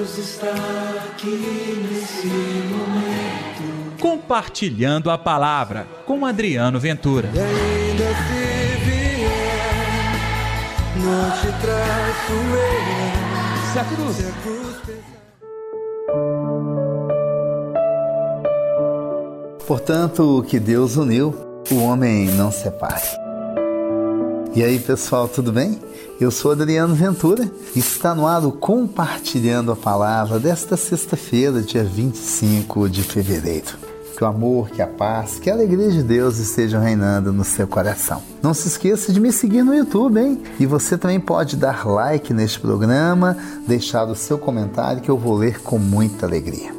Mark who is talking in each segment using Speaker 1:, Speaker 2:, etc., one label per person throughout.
Speaker 1: Deus está aqui nesse momento.
Speaker 2: Compartilhando a palavra com Adriano Ventura.
Speaker 1: E ainda se vier, não te traço eu.
Speaker 2: Se a cruz.
Speaker 1: Se a cruz pesar.
Speaker 3: Portanto, o que Deus uniu, o homem não separe. E aí, pessoal, tudo bem? Eu sou Adriano Ventura e está no ar o Compartilhando a Palavra desta sexta-feira, dia 25 de fevereiro. Que o amor, que a paz, que a alegria de Deus estejam reinando no seu coração. Não se esqueça de me seguir no YouTube, hein? E você também pode dar like neste programa, deixar o seu comentário que eu vou ler com muita alegria.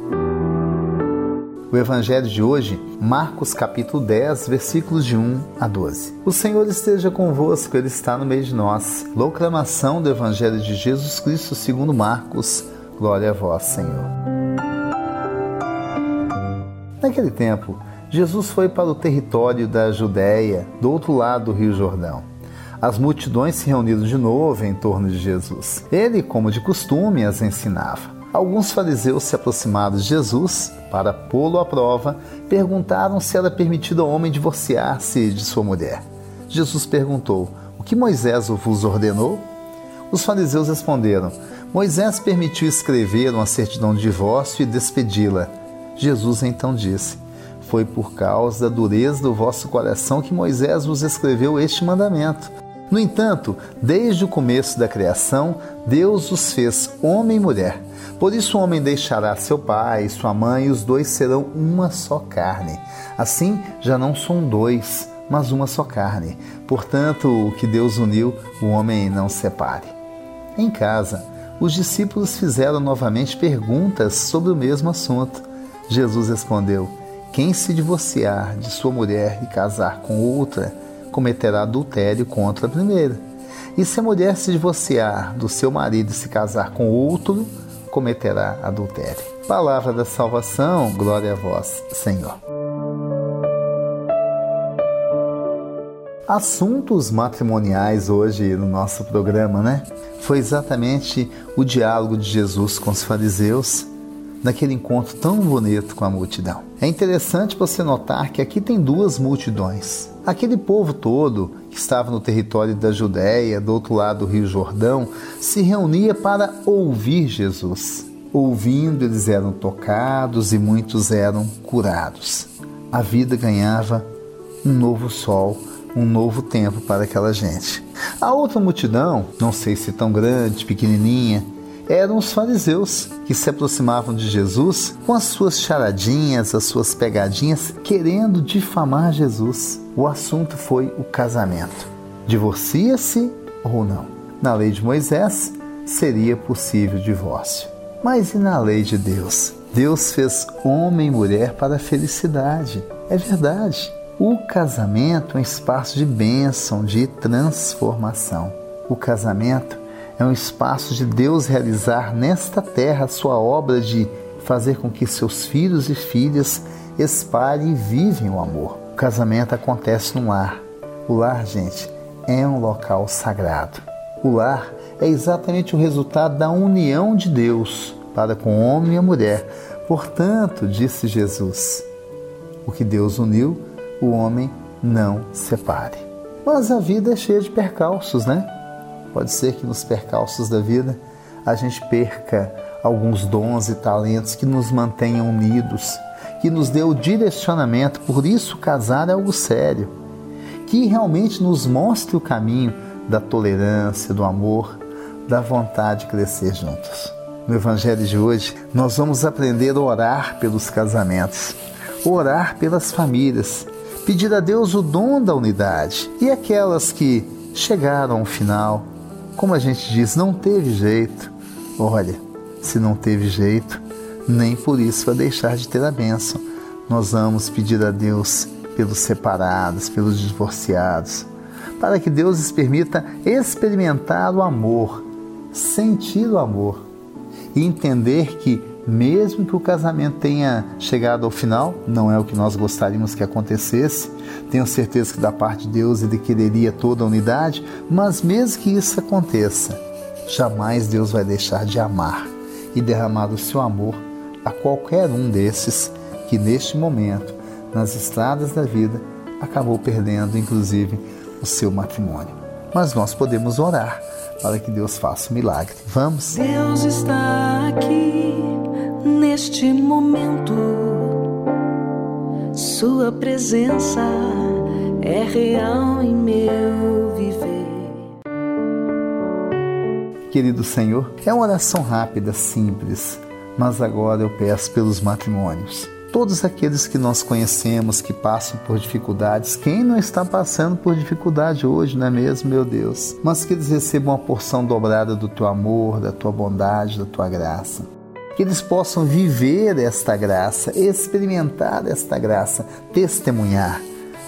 Speaker 3: O evangelho de hoje, Marcos capítulo 10, versículos de 1 a 12. O Senhor esteja convosco, ele está no meio de nós. Proclamação do evangelho de Jesus Cristo segundo Marcos. Glória a vós, Senhor. Naquele tempo, Jesus foi para o território da Judéia, do outro lado do Rio Jordão. As multidões se reuniram de novo em torno de Jesus. Ele, como de costume, as ensinava. Alguns fariseus se aproximaram de Jesus para pô-lo à prova, perguntaram se era permitido ao homem divorciar-se de sua mulher. Jesus perguntou: O que Moisés vos ordenou? Os fariseus responderam: Moisés permitiu escrever uma certidão de divórcio e despedi-la. Jesus então disse: Foi por causa da dureza do vosso coração que Moisés vos escreveu este mandamento. No entanto, desde o começo da criação, Deus os fez homem e mulher. Por isso o homem deixará seu pai e sua mãe, e os dois serão uma só carne. Assim, já não são dois, mas uma só carne. Portanto, o que Deus uniu, o homem não separe. Em casa, os discípulos fizeram novamente perguntas sobre o mesmo assunto. Jesus respondeu: Quem se divorciar de sua mulher e casar com outra, cometerá adultério contra a primeira. E se a mulher se divorciar do seu marido e se casar com outro, cometerá adultério. Palavra da salvação, glória a vós, Senhor. Assuntos matrimoniais hoje no nosso programa, né? Foi exatamente o diálogo de Jesus com os fariseus naquele encontro tão bonito com a multidão. É interessante você notar que aqui tem duas multidões. Aquele povo todo que estava no território da Judéia, do outro lado do Rio Jordão, se reunia para ouvir Jesus. Ouvindo, eles eram tocados e muitos eram curados. A vida ganhava um novo sol, um novo tempo para aquela gente. A outra multidão, não sei se tão grande, pequenininha, eram os fariseus que se aproximavam de Jesus com as suas charadinhas, as suas pegadinhas, querendo difamar Jesus. O assunto foi o casamento. Divorcia-se ou não? Na lei de Moisés seria possível divórcio. Mas e na lei de Deus? Deus fez homem e mulher para a felicidade. É verdade. O casamento é um espaço de bênção, de transformação. O casamento é um espaço de Deus realizar nesta terra a sua obra de fazer com que seus filhos e filhas espalhem e vivem o amor. O casamento acontece no lar. O lar, gente, é um local sagrado. O lar é exatamente o resultado da união de Deus para com o homem e a mulher. Portanto, disse Jesus, o que Deus uniu, o homem não separe. Mas a vida é cheia de percalços, né? Pode ser que nos percalços da vida a gente perca alguns dons e talentos que nos mantenham unidos, que nos dê o direcionamento. Por isso, casar é algo sério, que realmente nos mostre o caminho da tolerância, do amor, da vontade de crescer juntos. No Evangelho de hoje, nós vamos aprender a orar pelos casamentos, orar pelas famílias, pedir a Deus o dom da unidade e aquelas que chegaram ao final como a gente diz, não teve jeito. Olha, se não teve jeito, nem por isso vai deixar de ter a bênção. Nós vamos pedir a Deus pelos separados, pelos divorciados, para que Deus lhes permita experimentar o amor, sentir o amor e entender que, mesmo que o casamento tenha chegado ao final, não é o que nós gostaríamos que acontecesse, tenho certeza que da parte de Deus ele quereria toda a unidade, mas mesmo que isso aconteça, jamais Deus vai deixar de amar e derramar o seu amor a qualquer um desses que neste momento, nas estradas da vida, acabou perdendo inclusive o seu matrimônio. Mas nós podemos orar para que Deus faça um milagre. Vamos?
Speaker 4: Deus está neste momento. Sua presença é real em meu viver.
Speaker 3: Querido Senhor, é uma oração rápida, simples, mas agora eu peço pelos matrimônios. Todos aqueles que nós conhecemos que passam por dificuldades, quem não está passando por dificuldade hoje, não é mesmo, meu Deus? Mas que eles recebam uma porção dobrada do teu amor, da tua bondade, da tua graça. Eles possam viver esta graça, experimentar esta graça, testemunhar.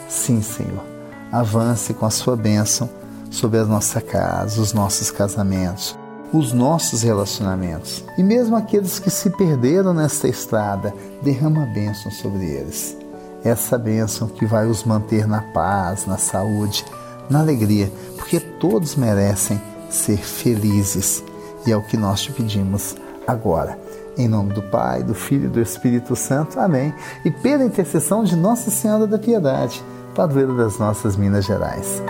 Speaker 3: Sim, Senhor, avance com a sua bênção sobre a nossa casa, os nossos casamentos, os nossos relacionamentos. E mesmo aqueles que se perderam nesta estrada, derrama bênção sobre eles. Essa bênção que vai os manter na paz, na saúde, na alegria, porque todos merecem ser felizes. E é o que nós te pedimos agora. Em nome do Pai, do Filho e do Espírito Santo. Amém. E pela intercessão de Nossa Senhora da Piedade, padroeira das nossas Minas Gerais.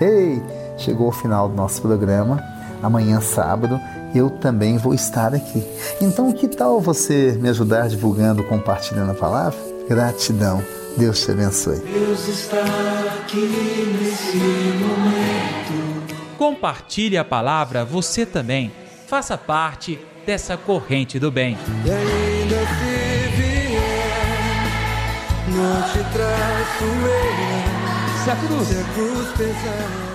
Speaker 3: Hey, chegou o final do nosso programa. Amanhã, sábado, eu também vou estar aqui. Então, que tal você me ajudar divulgando, compartilhando a palavra? Gratidão. Deus te abençoe.
Speaker 1: Deus está aqui nesse momento.
Speaker 2: Compartilhe a palavra você também. Faça parte dessa corrente do bem.
Speaker 1: E ainda se vier, não te traço eu.
Speaker 2: Se a cruz
Speaker 1: Se a cruz pesar.